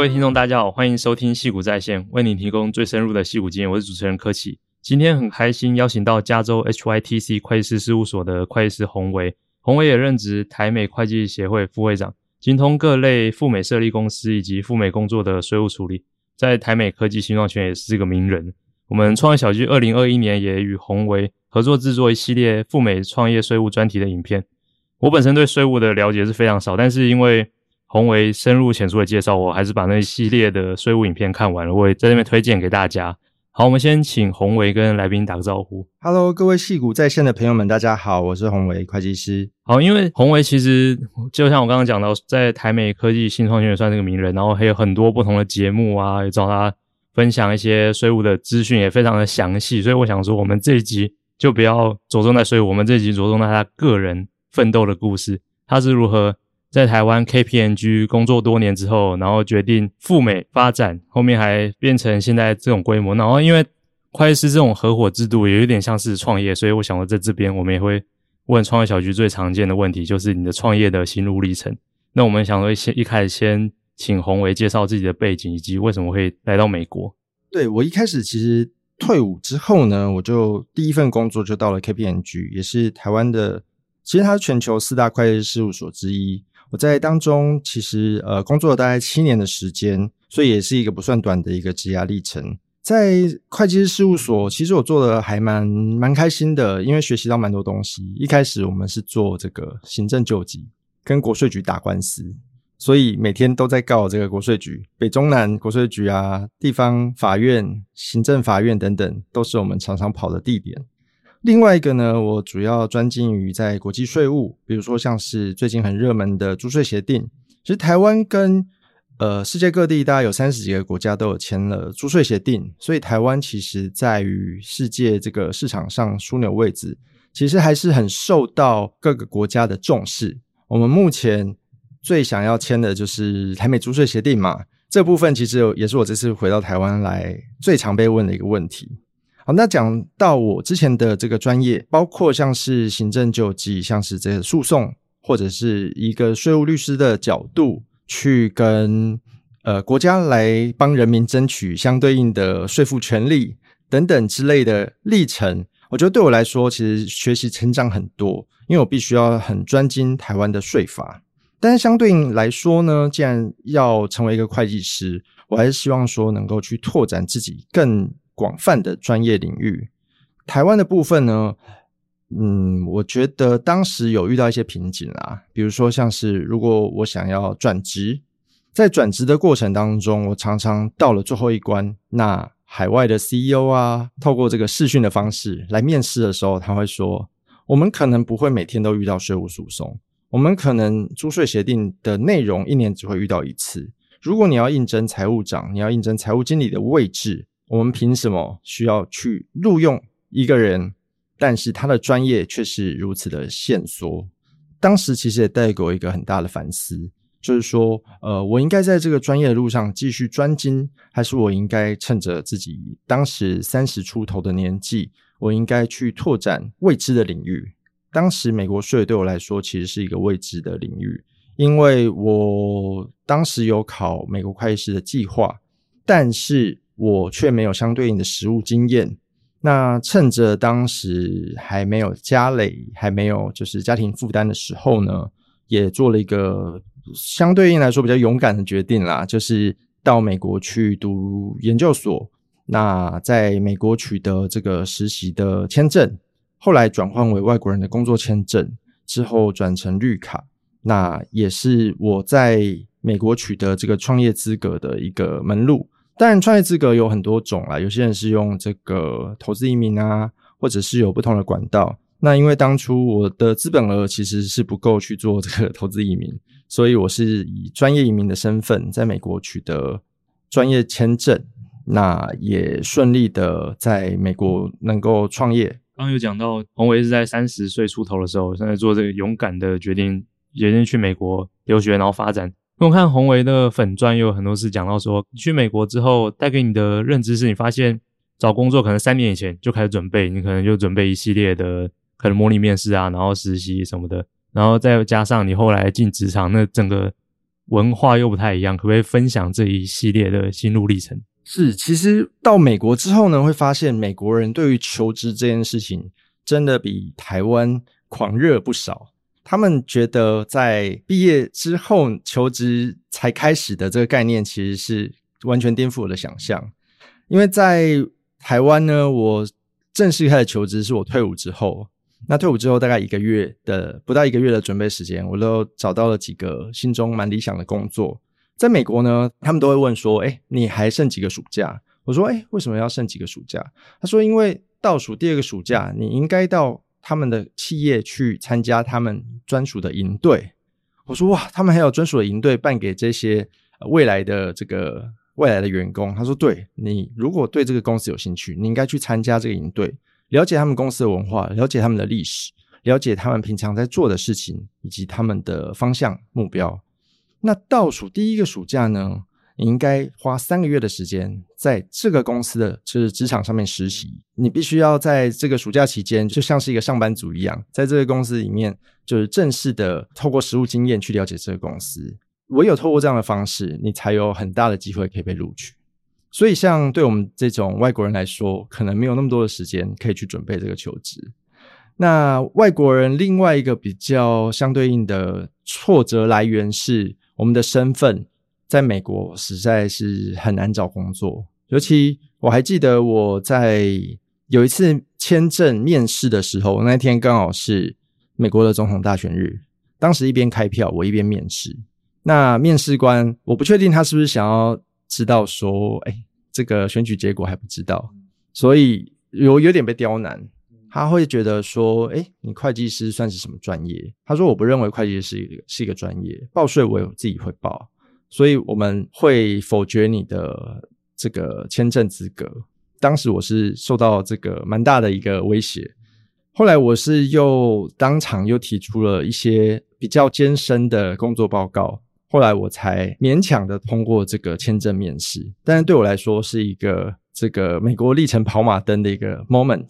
各位听众，大家好，欢迎收听矽谷在线，为您提供最深入的矽谷经验。我是主持人柯启，今天很开心邀请到加州 HYTC 会计师事务所的会计师洪维，洪维也任职台美会计协会副会长，精通各类赴美设立公司以及赴美工作的税务处理，在台美科技新创圈也是个名人。我们创业小聚二零二一年也与洪维合作制作一系列赴美创业税务专题的影片。我本身对税务的了解是非常少，但是因为洪维深入浅出的介绍，我还是把那一系列的税务影片看完了，我也在那边推荐给大家。好，我们先请洪维跟来宾打个招呼。Hello，各位戏骨在线的朋友们，大家好，我是洪维会计师。好，因为洪维其实就像我刚刚讲到，在台美科技新创圈也算是个名人，然后还有很多不同的节目啊，也找他分享一些税务的资讯，也非常的详细。所以我想说，我们这一集就不要着重在税务，我们这一集着重在他个人奋斗的故事，他是如何。在台湾 KPMG 工作多年之后，然后决定赴美发展，后面还变成现在这种规模。然后因为会计师这种合伙制度也有点像是创业，所以我想说在这边我们也会问创业小聚最常见的问题，就是你的创业的心路历程。那我们想说先一开始先请洪维介绍自己的背景以及为什么会来到美国。对，我一开始其实退伍之后呢，我就第一份工作就到了 KPMG，也是台湾的，其实它是全球四大会计师事务所之一。我在当中其实呃工作了大概七年的时间，所以也是一个不算短的一个职涯历程。在会计师事务所，其实我做的还蛮蛮开心的，因为学习到蛮多东西。一开始我们是做这个行政救济，跟国税局打官司，所以每天都在告这个国税局，北中南国税局啊，地方法院、行政法院等等，都是我们常常跑的地点。另外一个呢，我主要专精于在国际税务，比如说像是最近很热门的租税协定。其实台湾跟呃世界各地大概有三十几个国家都有签了租税协定，所以台湾其实在于世界这个市场上枢纽位置，其实还是很受到各个国家的重视。我们目前最想要签的就是台美租税协定嘛，这部分其实也是我这次回到台湾来最常被问的一个问题。那讲到我之前的这个专业，包括像是行政救济，像是这些诉讼，或者是一个税务律师的角度，去跟呃国家来帮人民争取相对应的税负权利等等之类的历程，我觉得对我来说，其实学习成长很多，因为我必须要很专精台湾的税法。但是相对应来说呢，既然要成为一个会计师，我还是希望说能够去拓展自己更。广泛的专业领域，台湾的部分呢，嗯，我觉得当时有遇到一些瓶颈啦，比如说像是如果我想要转职，在转职的过程当中，我常常到了最后一关，那海外的 CEO 啊，透过这个视讯的方式来面试的时候，他会说，我们可能不会每天都遇到税务诉讼，我们可能租税协定的内容一年只会遇到一次。如果你要应征财务长，你要应征财务经理的位置。我们凭什么需要去录用一个人？但是他的专业却是如此的限缩。当时其实也带给我一个很大的反思，就是说，呃，我应该在这个专业的路上继续专精，还是我应该趁着自己当时三十出头的年纪，我应该去拓展未知的领域？当时美国税对我来说其实是一个未知的领域，因为我当时有考美国会计师的计划，但是。我却没有相对应的实务经验，那趁着当时还没有家累，还没有就是家庭负担的时候呢，也做了一个相对应来说比较勇敢的决定啦，就是到美国去读研究所。那在美国取得这个实习的签证，后来转换为外国人的工作签证，之后转成绿卡，那也是我在美国取得这个创业资格的一个门路。当然，创业资格有很多种啦，有些人是用这个投资移民啊，或者是有不同的管道。那因为当初我的资本额其实是不够去做这个 投资移民，所以我是以专业移民的身份在美国取得专业签证，那也顺利的在美国能够创业。刚有讲到，洪维是在三十岁出头的时候，现在做这个勇敢的决定，决定去美国留学，然后发展。我看洪维的粉专有很多次讲到说，你去美国之后带给你的认知是你发现找工作可能三年以前就开始准备，你可能就准备一系列的可能模拟面试啊，然后实习什么的，然后再加上你后来进职场，那整个文化又不太一样，可不可以分享这一系列的心路历程？是，其实到美国之后呢，会发现美国人对于求职这件事情真的比台湾狂热不少。他们觉得在毕业之后求职才开始的这个概念，其实是完全颠覆我的想象。因为在台湾呢，我正式开始求职是我退伍之后。那退伍之后大概一个月的不到一个月的准备时间，我都找到了几个心中蛮理想的工作。在美国呢，他们都会问说：“哎，你还剩几个暑假？”我说：“哎，为什么要剩几个暑假？”他说：“因为倒数第二个暑假，你应该到他们的企业去参加他们专属的营队。”我说：“哇，他们还有专属的营队办给这些未来的这个未来的员工。”他说：“对，你如果对这个公司有兴趣，你应该去参加这个营队，了解他们公司的文化，了解他们的历史，了解他们平常在做的事情，以及他们的方向目标。”那倒数第一个暑假呢，你应该花三个月的时间在这个公司的就是职场上面实习。你必须要在这个暑假期间，就像是一个上班族一样，在这个公司里面，就是正式的透过实务经验去了解这个公司。唯有透过这样的方式，你才有很大的机会可以被录取。所以，像对我们这种外国人来说，可能没有那么多的时间可以去准备这个求职。那外国人另外一个比较相对应的挫折来源是。我们的身份在美国实在是很难找工作，尤其我还记得我在有一次签证面试的时候，那天刚好是美国的总统大选日，当时一边开票，我一边面试。那面试官我不确定他是不是想要知道说，哎，这个选举结果还不知道，所以有有点被刁难。他会觉得说：“哎，你会计师算是什么专业？”他说：“我不认为会计师是一个是一个专业，报税我有自己会报，所以我们会否决你的这个签证资格。”当时我是受到这个蛮大的一个威胁。后来我是又当场又提出了一些比较艰深的工作报告，后来我才勉强的通过这个签证面试。但是对我来说是一个这个美国历程跑马灯的一个 moment。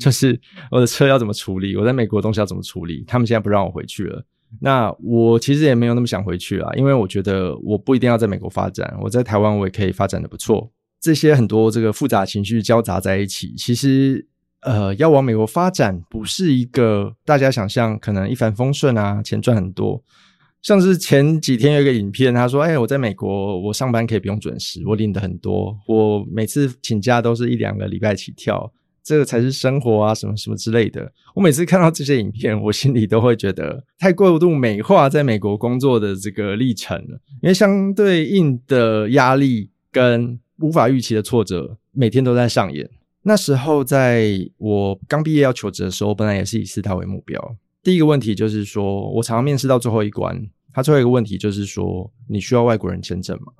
就是我的车要怎么处理，我在美国东西要怎么处理？他们现在不让我回去了。那我其实也没有那么想回去啦，因为我觉得我不一定要在美国发展，我在台湾我也可以发展的不错。这些很多这个复杂情绪交杂在一起，其实呃，要往美国发展不是一个大家想象可能一帆风顺啊，钱赚很多。像是前几天有一个影片，他说：“哎，我在美国，我上班可以不用准时，我领的很多，我每次请假都是一两个礼拜起跳。”这个才是生活啊，什么什么之类的。我每次看到这些影片，我心里都会觉得太过度美化在美国工作的这个历程了。因为相对应的压力跟无法预期的挫折，每天都在上演。那时候，在我刚毕业要求职的时候，本来也是以四大为目标。第一个问题就是说，我常常面试到最后一关，他最后一个问题就是说，你需要外国人签证吗？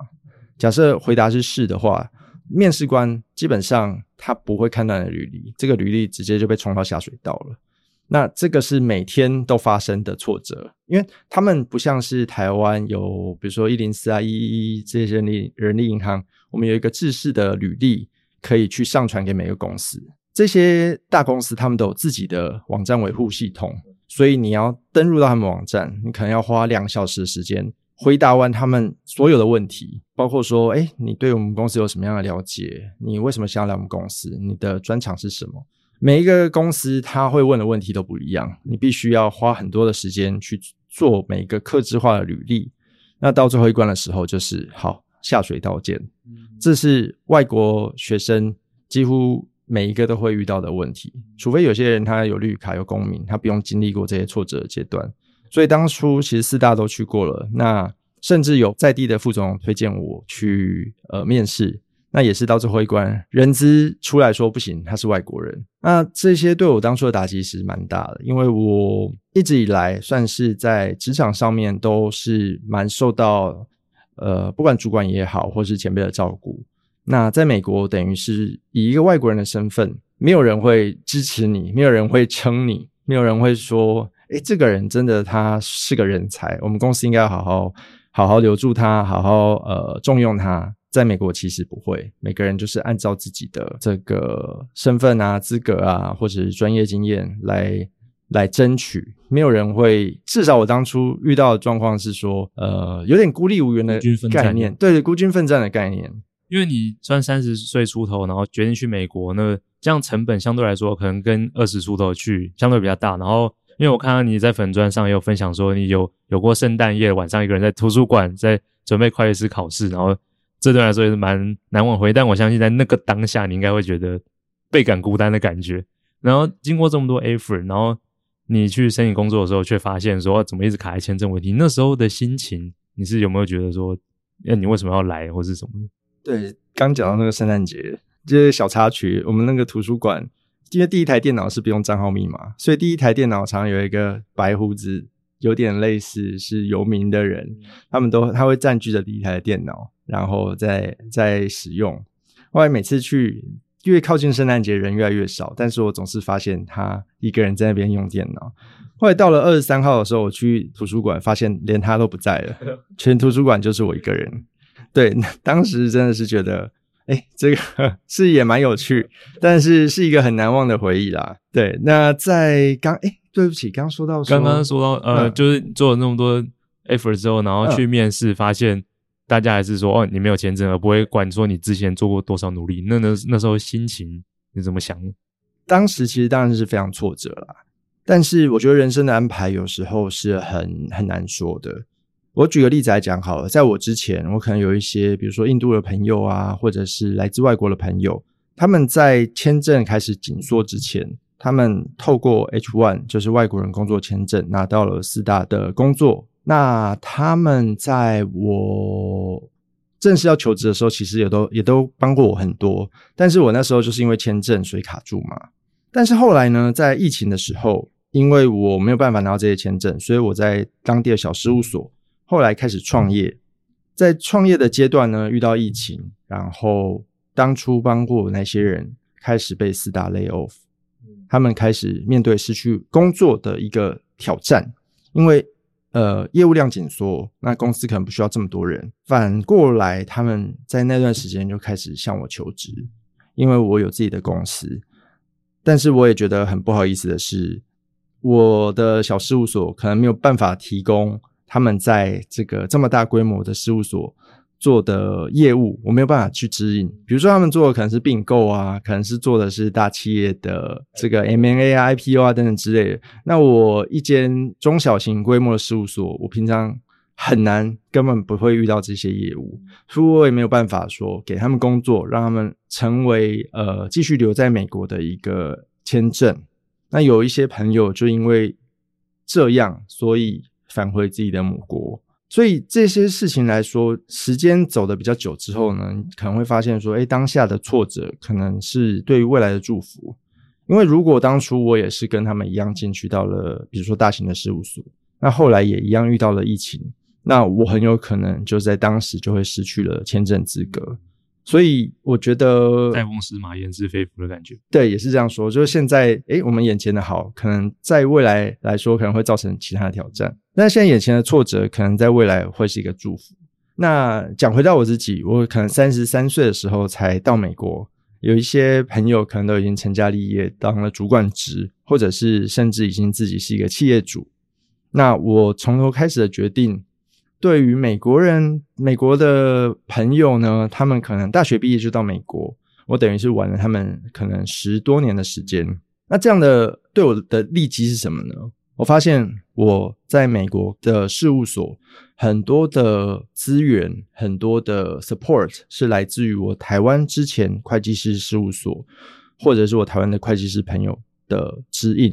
假设回答是是的话。面试官基本上他不会看到你的履历，这个履历直接就被冲到下水道了。那这个是每天都发生的挫折，因为他们不像是台湾有，比如说一零四啊、一一一这些人力人力银行，我们有一个制式的履历可以去上传给每个公司。这些大公司他们都有自己的网站维护系统，所以你要登入到他们网站，你可能要花两小时的时间。回答完他们所有的问题，包括说，哎，你对我们公司有什么样的了解？你为什么想要来我们公司？你的专长是什么？每一个公司他会问的问题都不一样，你必须要花很多的时间去做每一个客制化的履历。那到最后一关的时候，就是好，下水道见。这是外国学生几乎每一个都会遇到的问题，除非有些人他有绿卡有公民，他不用经历过这些挫折的阶段。所以当初其实四大都去过了，那甚至有在地的副总推荐我去呃面试，那也是到最后一关，人资出来说不行，他是外国人。那这些对我当初的打击其实蛮大的，因为我一直以来算是在职场上面都是蛮受到呃不管主管也好，或是前辈的照顾。那在美国等于是以一个外国人的身份，没有人会支持你，没有人会撑你，没有人会说。诶，这个人真的他是个人才，我们公司应该要好好好好留住他，好好呃重用他。在美国其实不会，每个人就是按照自己的这个身份啊、资格啊，或者是专业经验来来争取，没有人会。至少我当初遇到的状况是说，呃，有点孤立无援的概念，对，孤军奋战的概念。因为你算三十岁出头，然后决定去美国，那这样成本相对来说可能跟二十出头去相对比较大。然后，因为我看到你在粉专上也有分享说，你有有过圣诞夜晚上一个人在图书馆在准备会计师考试，然后这对来说也是蛮难挽回。但我相信在那个当下，你应该会觉得倍感孤单的感觉。然后经过这么多 effort，然后你去申请工作的时候，却发现说怎么一直卡在签证问题。那时候的心情，你是有没有觉得说，那你为什么要来，或是什么？对，刚讲到那个圣诞节，这些小插曲。我们那个图书馆，因为第一台电脑是不用账号密码，所以第一台电脑常常有一个白胡子，有点类似是游民的人，嗯、他们都他会占据着第一台的电脑，然后再再使用。后来每次去。越靠近圣诞节，人越来越少，但是我总是发现他一个人在那边用电脑。后来到了二十三号的时候，我去图书馆，发现连他都不在了，全图书馆就是我一个人。对，当时真的是觉得，哎、欸，这个是也蛮有趣，但是是一个很难忘的回忆啦。对，那在刚，哎、欸，对不起，刚说到说，刚刚说到，呃，嗯、就是做了那么多 effort 之后，然后去面试，发现。大家还是说哦，你没有签证，而不会管说你之前做过多少努力。那那那时候心情你怎么想？当时其实当然是非常挫折啦，但是我觉得人生的安排有时候是很很难说的。我举个例子来讲好了，在我之前，我可能有一些，比如说印度的朋友啊，或者是来自外国的朋友，他们在签证开始紧缩之前，他们透过 H1，就是外国人工作签证，拿到了四大的工作。那他们在我正式要求职的时候，其实也都也都帮过我很多。但是我那时候就是因为签证所以卡住嘛。但是后来呢，在疫情的时候，因为我没有办法拿到这些签证，所以我在当地的小事务所后来开始创业。在创业的阶段呢，遇到疫情，然后当初帮过我那些人开始被四大 lay off，他们开始面对失去工作的一个挑战，因为。呃，业务量紧缩，那公司可能不需要这么多人。反过来，他们在那段时间就开始向我求职，因为我有自己的公司。但是我也觉得很不好意思的是，我的小事务所可能没有办法提供他们在这个这么大规模的事务所。做的业务我没有办法去指引，比如说他们做的可能是并购啊，可能是做的是大企业的这个 M&A、IPO 啊等等之类的。那我一间中小型规模的事务所，我平常很难，根本不会遇到这些业务，所以我也没有办法说给他们工作，让他们成为呃继续留在美国的一个签证。那有一些朋友就因为这样，所以返回自己的母国。所以这些事情来说，时间走得比较久之后呢，可能会发现说，哎，当下的挫折可能是对于未来的祝福。因为如果当初我也是跟他们一样进去到了，比如说大型的事务所，那后来也一样遇到了疫情，那我很有可能就在当时就会失去了签证资格。所以我觉得塞翁失马，焉知非福的感觉。对，也是这样说。就是现在，诶，我们眼前的好，可能在未来来说，可能会造成其他的挑战。但现在眼前的挫折，可能在未来会是一个祝福。那讲回到我自己，我可能三十三岁的时候才到美国，有一些朋友可能都已经成家立业，当了主管职，或者是甚至已经自己是一个企业主。那我从头开始的决定。对于美国人、美国的朋友呢，他们可能大学毕业就到美国，我等于是玩了他们可能十多年的时间。那这样的对我的利基是什么呢？我发现我在美国的事务所很多的资源、很多的 support 是来自于我台湾之前会计师事务所，或者是我台湾的会计师朋友的指引。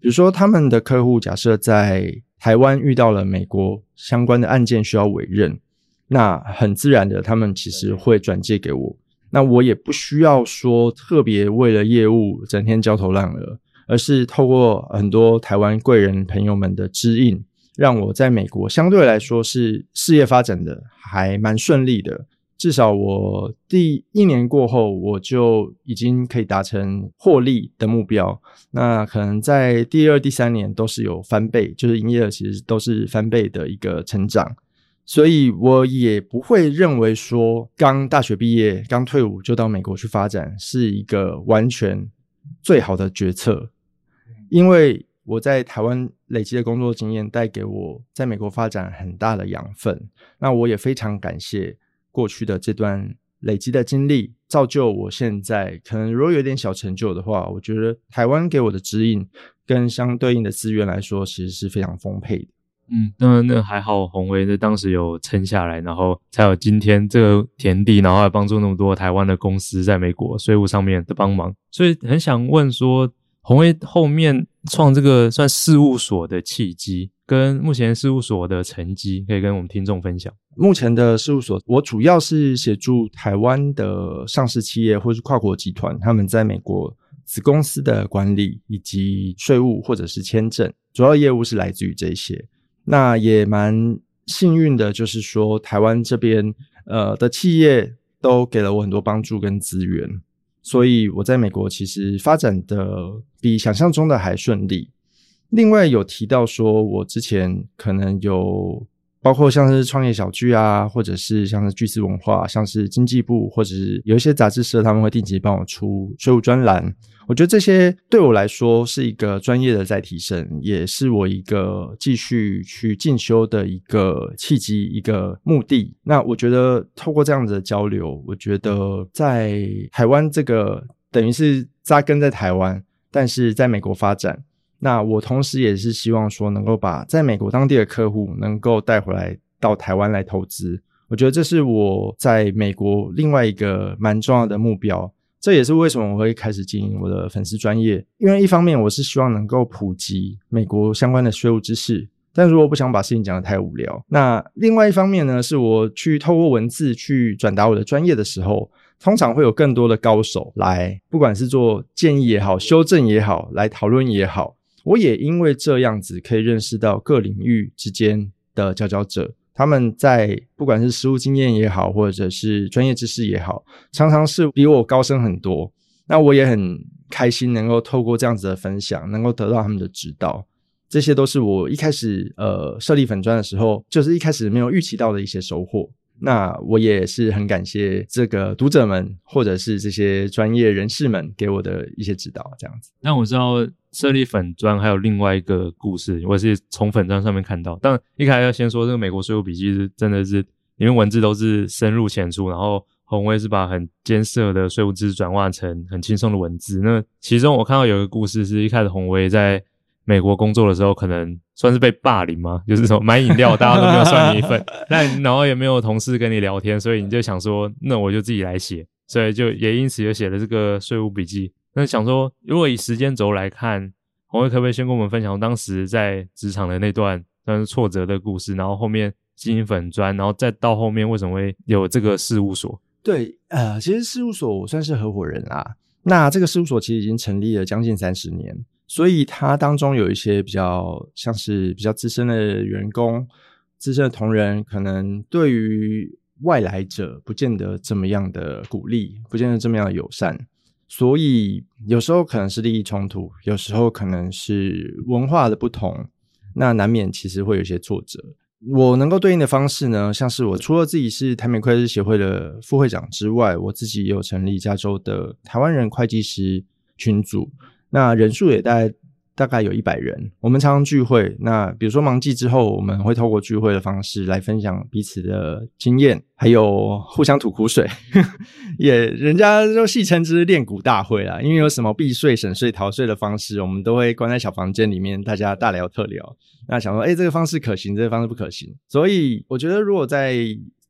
比如说，他们的客户假设在。台湾遇到了美国相关的案件需要委任，那很自然的，他们其实会转借给我。那我也不需要说特别为了业务整天焦头烂额，而是透过很多台湾贵人朋友们的指引，让我在美国相对来说是事业发展的还蛮顺利的。至少我第一年过后，我就已经可以达成获利的目标。那可能在第二、第三年都是有翻倍，就是营业额其实都是翻倍的一个成长。所以我也不会认为说刚大学毕业、刚退伍就到美国去发展是一个完全最好的决策，因为我在台湾累积的工作经验带给我在美国发展很大的养分。那我也非常感谢过去的这段累积的经历，造就我现在可能如果有点小成就的话，我觉得台湾给我的指引跟相对应的资源来说，其实是非常丰沛的。嗯，那那还好，鸿威在当时有撑下来，然后才有今天这个田地，然后还帮助那么多台湾的公司在美国税务上面的帮忙。所以很想问说，鸿威后面创这个算事务所的契机，跟目前事务所的成绩，可以跟我们听众分享。目前的事务所，我主要是协助台湾的上市企业或是跨国集团，他们在美国子公司的管理以及税务或者是签证，主要业务是来自于这些。那也蛮幸运的，就是说台湾这边呃的企业都给了我很多帮助跟资源，所以我在美国其实发展的比想象中的还顺利。另外有提到说，我之前可能有。包括像是创业小聚啊，或者是像是巨资文化，像是经济部，或者是有一些杂志社，他们会定期帮我出税务专栏。我觉得这些对我来说是一个专业的再提升，也是我一个继续去进修的一个契机，一个目的。那我觉得透过这样子的交流，我觉得在台湾这个等于是扎根在台湾，但是在美国发展。那我同时也是希望说，能够把在美国当地的客户能够带回来到台湾来投资。我觉得这是我在美国另外一个蛮重要的目标。这也是为什么我会开始经营我的粉丝专业，因为一方面我是希望能够普及美国相关的税务知识，但如果不想把事情讲得太无聊，那另外一方面呢，是我去透过文字去转达我的专业的时候，通常会有更多的高手来，不管是做建议也好，修正也好，来讨论也好。我也因为这样子可以认识到各领域之间的佼佼者，他们在不管是实务经验也好，或者是专业知识也好，常常是比我高深很多。那我也很开心能够透过这样子的分享，能够得到他们的指导。这些都是我一开始呃设立粉专的时候，就是一开始没有预期到的一些收获。那我也是很感谢这个读者们，或者是这些专业人士们给我的一些指导，这样子。那我知道设立粉专还有另外一个故事，我是从粉专上面看到。但一开始要先说这个美国税务笔记是真的是里面文字都是深入浅出，然后鸿威是把很艰涩的税务知识转化成很轻松的文字。那其中我看到有一个故事，是一开始鸿威在美国工作的时候，可能算是被霸凌吗？就是说买饮料大家都没有算你一份，但然后也没有同事跟你聊天，所以你就想说，那我就自己来写，所以就也因此就写了这个税务笔记。那想说，如果以时间轴来看，鸿威可不可以先跟我们分享当时在职场的那段算是挫折的故事，然后后面经营粉砖，然后再到后面为什么会有这个事务所？对，呃，其实事务所我算是合伙人啦。那这个事务所其实已经成立了将近三十年。所以它当中有一些比较像是比较资深的员工、资深的同仁，可能对于外来者不见得这么样的鼓励，不见得这么样的友善。所以有时候可能是利益冲突，有时候可能是文化的不同，那难免其实会有一些挫折。我能够对应的方式呢，像是我除了自己是台美会计师协会的副会长之外，我自己也有成立加州的台湾人会计师群组。那人数也大概大概有一百人，我们常常聚会。那比如说忙季之后，我们会透过聚会的方式来分享彼此的经验，还有互相吐苦水。也人家都戏称之练股大会啦，因为有什么避税、省税、逃税的方式，我们都会关在小房间里面，大家大聊特聊。那想说，哎，这个方式可行，这个方式不可行。所以我觉得，如果在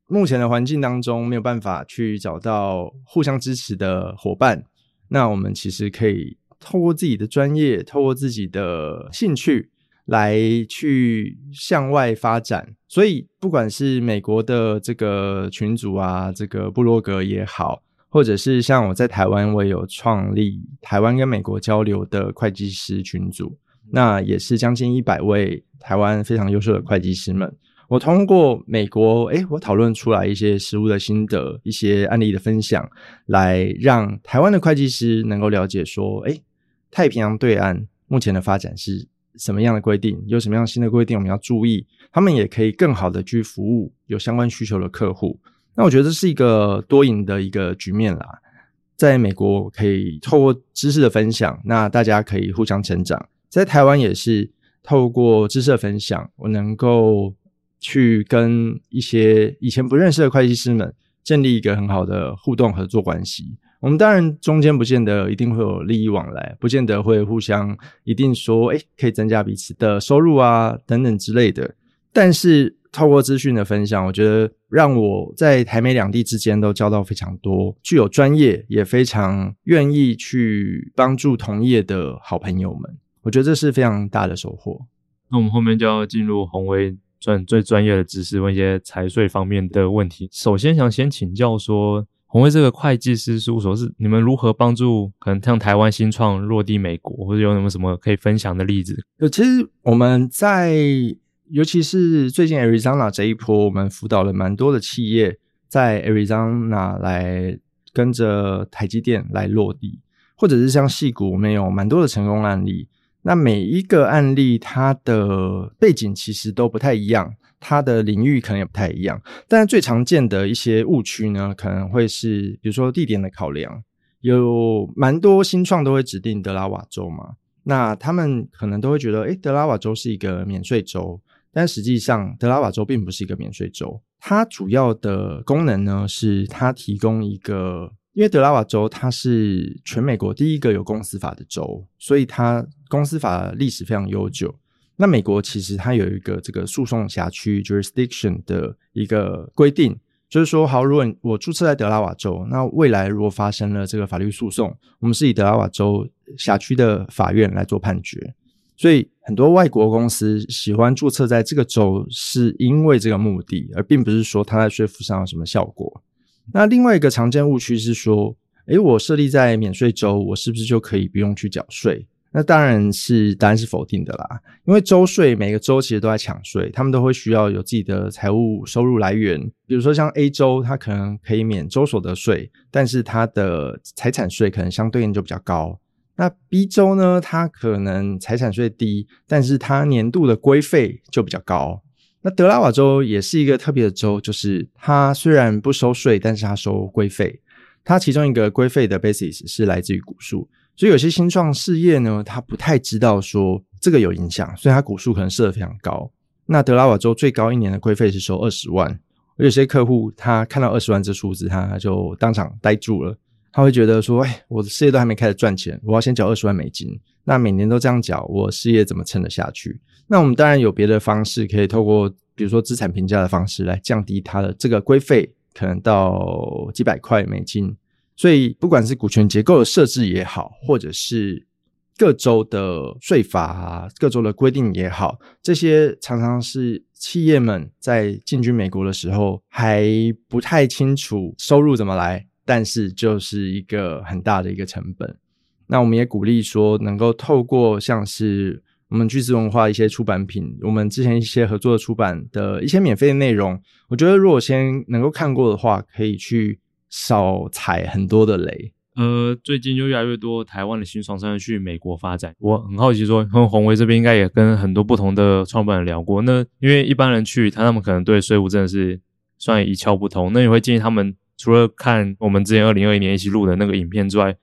目前的环境当中没有办法去找到互相支持的伙伴，那我们其实可以。透过自己的专业，透过自己的兴趣来去向外发展。所以，不管是美国的这个群组啊，这个部落格也好，或者是像我在台湾，我也有创立台湾跟美国交流的会计师群组，那也是将近一百位台湾非常优秀的会计师们。我通过美国，诶，我讨论出来一些实务的心得，一些案例的分享，来让台湾的会计师能够了解说，诶。太平洋对岸目前的发展是什么样的规定？有什么样新的规定我们要注意？他们也可以更好的去服务有相关需求的客户。那我觉得这是一个多赢的一个局面啦。在美国可以透过知识的分享，那大家可以互相成长；在台湾也是透过知识的分享，我能够去跟一些以前不认识的会计师们建立一个很好的互动合作关系。我们当然中间不见得一定会有利益往来，不见得会互相一定说，哎，可以增加彼此的收入啊等等之类的。但是透过资讯的分享，我觉得让我在台美两地之间都交到非常多具有专业也非常愿意去帮助同业的好朋友们。我觉得这是非常大的收获。那我们后面就要进入宏威专最专业的知识，问一些财税方面的问题。首先想先请教说。宏威这个会计师事务所是你们如何帮助可能像台湾新创落地美国，或者有什么什么可以分享的例子？就其实我们在，尤其是最近 Arizona 这一波，我们辅导了蛮多的企业在 Arizona 来跟着台积电来落地，或者是像戏谷，我们有蛮多的成功案例。那每一个案例它的背景其实都不太一样。它的领域可能也不太一样，但是最常见的一些误区呢，可能会是比如说地点的考量，有蛮多新创都会指定德拉瓦州嘛，那他们可能都会觉得，诶，德拉瓦州是一个免税州，但实际上德拉瓦州并不是一个免税州，它主要的功能呢，是它提供一个，因为德拉瓦州它是全美国第一个有公司法的州，所以它公司法历史非常悠久。那美国其实它有一个这个诉讼辖区 jurisdiction 的一个规定，就是说，好，如果我注册在德拉瓦州，那未来如果发生了这个法律诉讼，我们是以德拉瓦州辖区的法院来做判决。所以很多外国公司喜欢注册在这个州，是因为这个目的，而并不是说它在税负上有什么效果。那另外一个常见误区是说，诶，我设立在免税州，我是不是就可以不用去缴税？那当然是答案是否定的啦，因为州税每个州其实都在抢税，他们都会需要有自己的财务收入来源。比如说像 A 州，它可能可以免州所得税，但是它的财产税可能相对应就比较高。那 B 州呢，它可能财产税低，但是它年度的规费就比较高。那德拉瓦州也是一个特别的州，就是它虽然不收税，但是它收规费，它其中一个规费的 basis 是来自于股数。所以有些新创事业呢，他不太知道说这个有影响，所以他股数可能设得非常高。那德拉瓦州最高一年的规费是收二十万，有些客户他看到二十万这数字，他就当场呆住了。他会觉得说：“哎，我的事业都还没开始赚钱，我要先缴二十万美金，那每年都这样缴，我事业怎么撑得下去？”那我们当然有别的方式，可以透过比如说资产评价的方式来降低它的这个规费，可能到几百块美金。所以，不管是股权结构的设置也好，或者是各州的税法啊、各州的规定也好，这些常常是企业们在进军美国的时候还不太清楚收入怎么来，但是就是一个很大的一个成本。那我们也鼓励说，能够透过像是我们巨资文化一些出版品，我们之前一些合作的出版的一些免费的内容，我觉得如果先能够看过的话，可以去。少踩很多的雷。呃，最近就越来越多台湾的新创商去美国发展。我很好奇说，说宏威这边应该也跟很多不同的创办人聊过。那因为一般人去，他他们可能对税务真的是算一窍不通。那你会建议他们除了看我们之前二零二一年一起录的那个影片之外，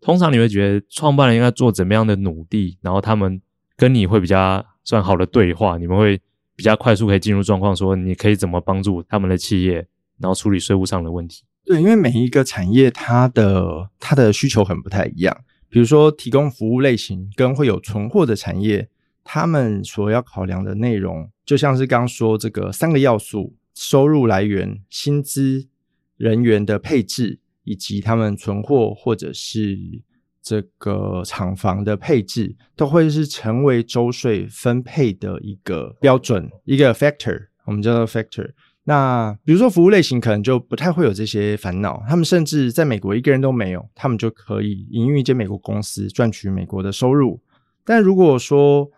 通常你会觉得创办人应该做怎么样的努力，然后他们跟你会比较算好的对话，你们会比较快速可以进入状况，说你可以怎么帮助他们的企业，然后处理税务上的问题。对，因为每一个产业它的它的需求很不太一样。比如说，提供服务类型跟会有存货的产业，他们所要考量的内容，就像是刚刚说这个三个要素：收入来源、薪资、人员的配置，以及他们存货或者是这个厂房的配置，都会是成为州税分配的一个标准，一个 factor，我们叫做 factor。那比如说服务类型可能就不太会有这些烦恼，他们甚至在美国一个人都没有，他们就可以营运一间美国公司赚取美国的收入。但如果说，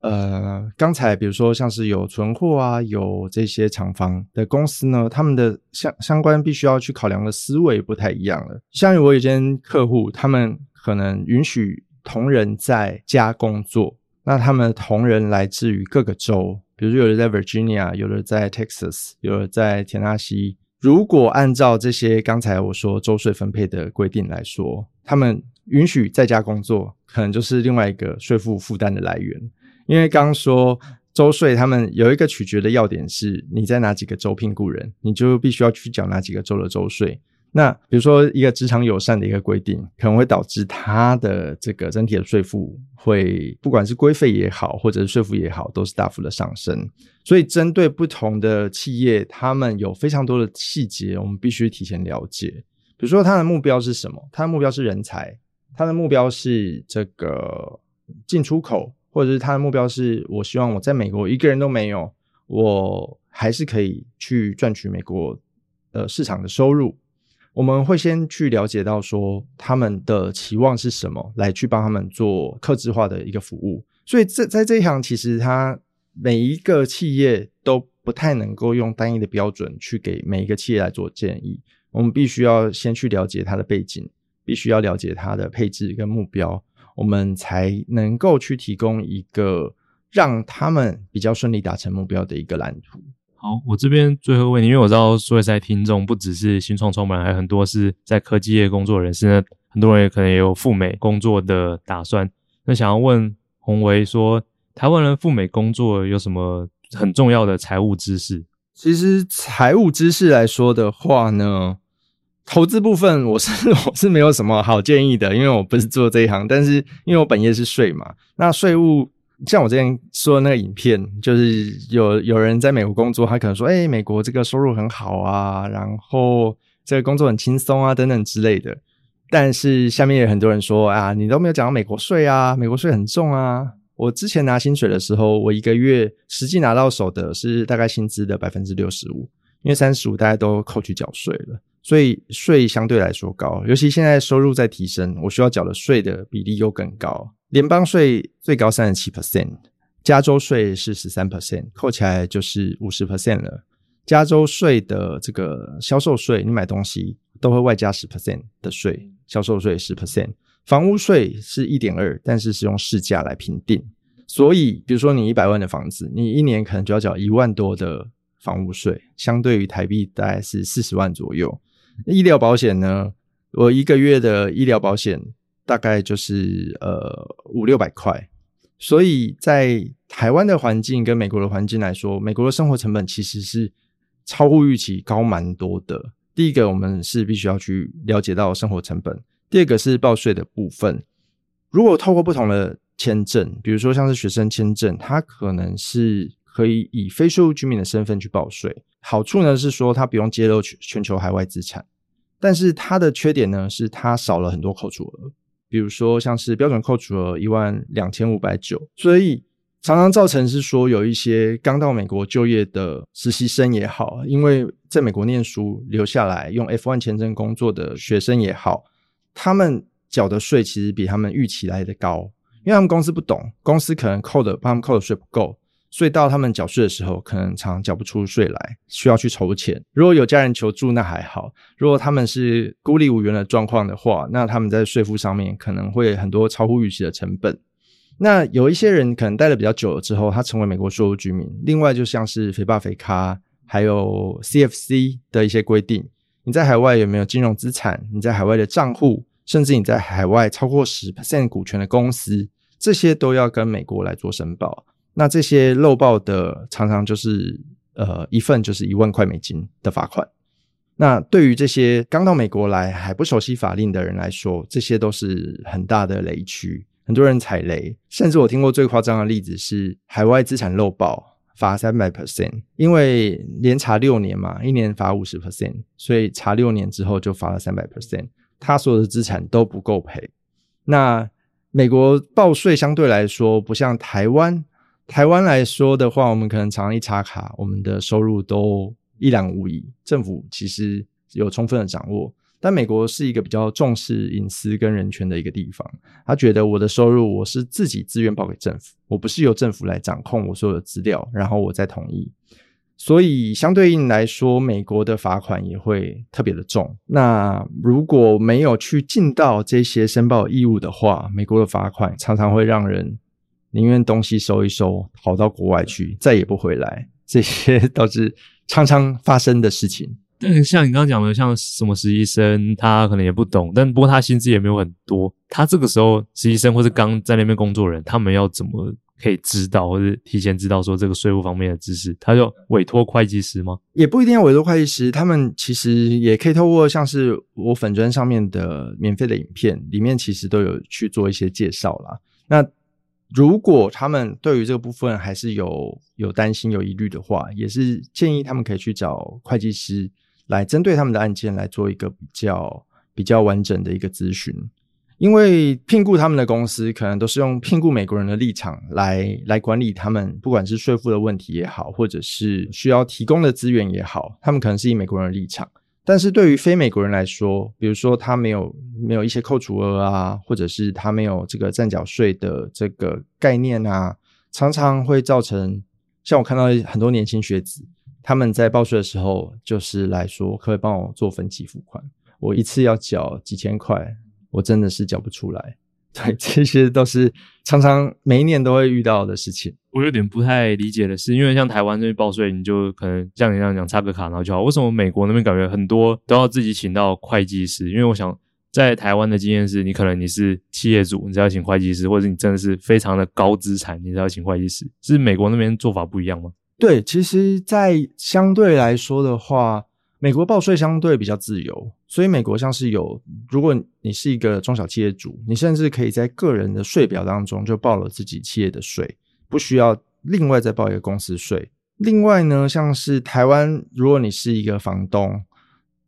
呃，刚才比如说像是有存货啊，有这些厂房的公司呢，他们的相相关必须要去考量的思维不太一样了。像我有一间客户，他们可能允许同仁在家工作，那他们同仁来自于各个州。比如说，有的在 Virginia，有的在 Texas，有的在田纳西。如果按照这些刚才我说州税分配的规定来说，他们允许在家工作，可能就是另外一个税负负担的来源。因为刚说州税，他们有一个取决的要点是，你在哪几个州聘雇人，你就必须要去缴哪几个州的州税。那比如说一个职场友善的一个规定，可能会导致它的这个整体的税负会，不管是规费也好，或者是税负也好，都是大幅的上升。所以针对不同的企业，他们有非常多的细节，我们必须提前了解。比如说它的目标是什么？它的目标是人才，它的目标是这个进出口，或者是它的目标是我希望我在美国一个人都没有，我还是可以去赚取美国呃市场的收入。我们会先去了解到说他们的期望是什么，来去帮他们做客制化的一个服务。所以这在这一行，其实他每一个企业都不太能够用单一的标准去给每一个企业来做建议。我们必须要先去了解他的背景，必须要了解他的配置跟目标，我们才能够去提供一个让他们比较顺利达成目标的一个蓝图。好，我这边最后问你，因为我知道说实在听众不只是新创创办人，还有很多是在科技业工作人士，那很多人也可能也有赴美工作的打算。那想要问宏维说，台湾人赴美工作有什么很重要的财务知识？其实财务知识来说的话呢，投资部分我是 我是没有什么好建议的，因为我不是做这一行。但是因为我本业是税嘛，那税务。像我之前说的那个影片，就是有有人在美国工作，他可能说：“哎，美国这个收入很好啊，然后这个工作很轻松啊，等等之类的。”但是下面也有很多人说：“啊，你都没有讲到美国税啊，美国税很重啊。”我之前拿薪水的时候，我一个月实际拿到手的是大概薪资的百分之六十五，因为三十五大家都扣去缴税了，所以税相对来说高。尤其现在收入在提升，我需要缴的税的比例又更高。联邦税最高三十七 percent，加州税是十三 percent，扣起来就是五十 percent 了。加州税的这个销售税，你买东西都会外加十 percent 的税，销售税十 percent。房屋税是一点二，但是是用市价来评定，所以比如说你一百万的房子，你一年可能就要缴一万多的房屋税，相对于台币大概是四十万左右。医疗保险呢，我一个月的医疗保险。大概就是呃五六百块，所以在台湾的环境跟美国的环境来说，美国的生活成本其实是超乎预期高蛮多的。第一个，我们是必须要去了解到生活成本；第二个是报税的部分。如果透过不同的签证，比如说像是学生签证，它可能是可以以非税务居民的身份去报税。好处呢是说它不用揭露全全球海外资产，但是它的缺点呢是它少了很多扣除额。比如说，像是标准扣除了一万两千五百九，所以常常造成是说有一些刚到美国就业的实习生也好，因为在美国念书留下来用 F1 签证工作的学生也好，他们缴的税其实比他们预期来的高，因为他们公司不懂，公司可能扣的帮他们扣的税不够。所以到他们缴税的时候，可能常常缴不出税来，需要去筹钱。如果有家人求助，那还好；如果他们是孤立无援的状况的话，那他们在税负上面可能会很多超乎预期的成本。那有一些人可能待的比较久了之后，他成为美国税务居民。另外，就像是肥爸肥咖，还有 CFC 的一些规定，你在海外有没有金融资产？你在海外的账户，甚至你在海外超过十 percent 股权的公司，这些都要跟美国来做申报。那这些漏报的常常就是呃一份就是一万块美金的罚款。那对于这些刚到美国来还不熟悉法令的人来说，这些都是很大的雷区，很多人踩雷。甚至我听过最夸张的例子是海外资产漏报罚三百 percent，因为连查六年嘛，一年罚五十 percent，所以查六年之后就罚了三百 percent，他所有的资产都不够赔。那美国报税相对来说不像台湾。台湾来说的话，我们可能常一插卡，我们的收入都一览无遗，政府其实有充分的掌握。但美国是一个比较重视隐私跟人权的一个地方，他觉得我的收入我是自己自愿报给政府，我不是由政府来掌控我所有的资料，然后我再同意。所以相对应来说，美国的罚款也会特别的重。那如果没有去尽到这些申报义务的话，美国的罚款常常会让人。宁愿东西收一收，跑到国外去，再也不回来，这些 都是常常发生的事情。但像你刚刚讲的，像什么实习生，他可能也不懂，但不过他薪资也没有很多。他这个时候实习生或是刚在那边工作人，他们要怎么可以知道，或者提前知道说这个税务方面的知识？他就委托会计师吗？也不一定要委托会计师，他们其实也可以透过像是我粉砖上面的免费的影片，里面其实都有去做一些介绍啦。那如果他们对于这个部分还是有有担心、有疑虑的话，也是建议他们可以去找会计师。来针对他们的案件来做一个比较比较完整的一个咨询，因为聘雇他们的公司可能都是用聘雇美国人的立场来来管理他们，不管是税负的问题也好，或者是需要提供的资源也好，他们可能是以美国人的立场。但是对于非美国人来说，比如说他没有没有一些扣除额啊，或者是他没有这个暂缴税的这个概念啊，常常会造成像我看到很多年轻学子。他们在报税的时候，就是来说，可以帮我做分期付款，我一次要缴几千块，我真的是缴不出来。对，这些都是常常每一年都会遇到的事情。我有点不太理解的是，因为像台湾这边报税，你就可能像你这样讲插个卡然后就好。为什么美国那边感觉很多都要自己请到会计师？因为我想在台湾的经验是，你可能你是企业主，你只要请会计师，或者你真的是非常的高资产，你只要请会计师。是美国那边做法不一样吗？对，其实，在相对来说的话，美国报税相对比较自由，所以美国像是有，如果你是一个中小企业主，你甚至可以在个人的税表当中就报了自己企业的税，不需要另外再报一个公司税。另外呢，像是台湾，如果你是一个房东，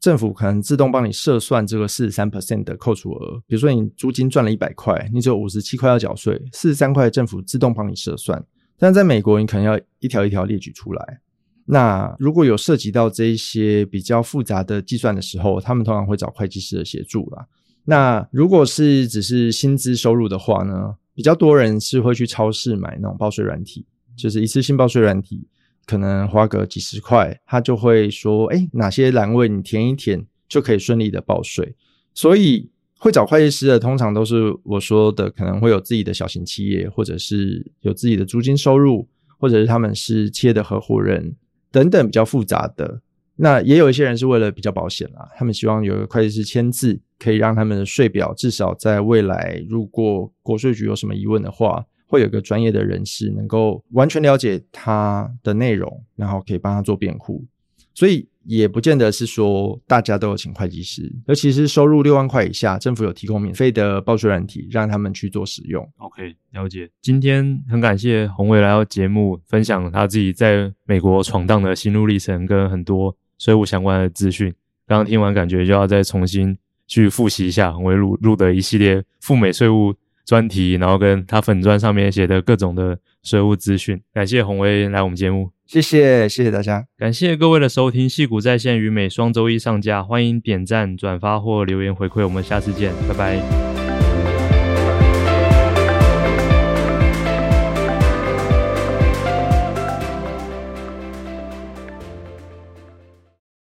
政府可能自动帮你设算这个四十三 percent 的扣除额，比如说你租金赚了一百块，你只有五十七块要缴税，四十三块政府自动帮你设算。但在美国，你可能要一条一条列举出来。那如果有涉及到这一些比较复杂的计算的时候，他们通常会找会计师的协助啦。那如果是只是薪资收入的话呢，比较多人是会去超市买那种报税软体，就是一次性报税软体，可能花个几十块，他就会说，哎，哪些栏位你填一填就可以顺利的报税。所以。会找会计师的，通常都是我说的，可能会有自己的小型企业，或者是有自己的租金收入，或者是他们是企业的合伙人等等比较复杂的。那也有一些人是为了比较保险啦，他们希望有个会计师签字，可以让他们的税表至少在未来，如果国税局有什么疑问的话，会有个专业的人士能够完全了解他的内容，然后可以帮他做辩护。所以。也不见得是说大家都有请会计师，尤其是收入六万块以下，政府有提供免费的报税软体，让他们去做使用。OK，了解。今天很感谢宏伟来到节目，分享他自己在美国闯荡的心路历程，跟很多税务相关的资讯。刚刚听完，感觉就要再重新去复习一下洪威录录的一系列赴美税务专题，然后跟他粉专上面写的各种的税务资讯。感谢宏威来我们节目。谢谢，谢谢大家，感谢各位的收听。戏谷在线于每双周一上架，欢迎点赞、转发或留言回馈。我们下次见，拜拜。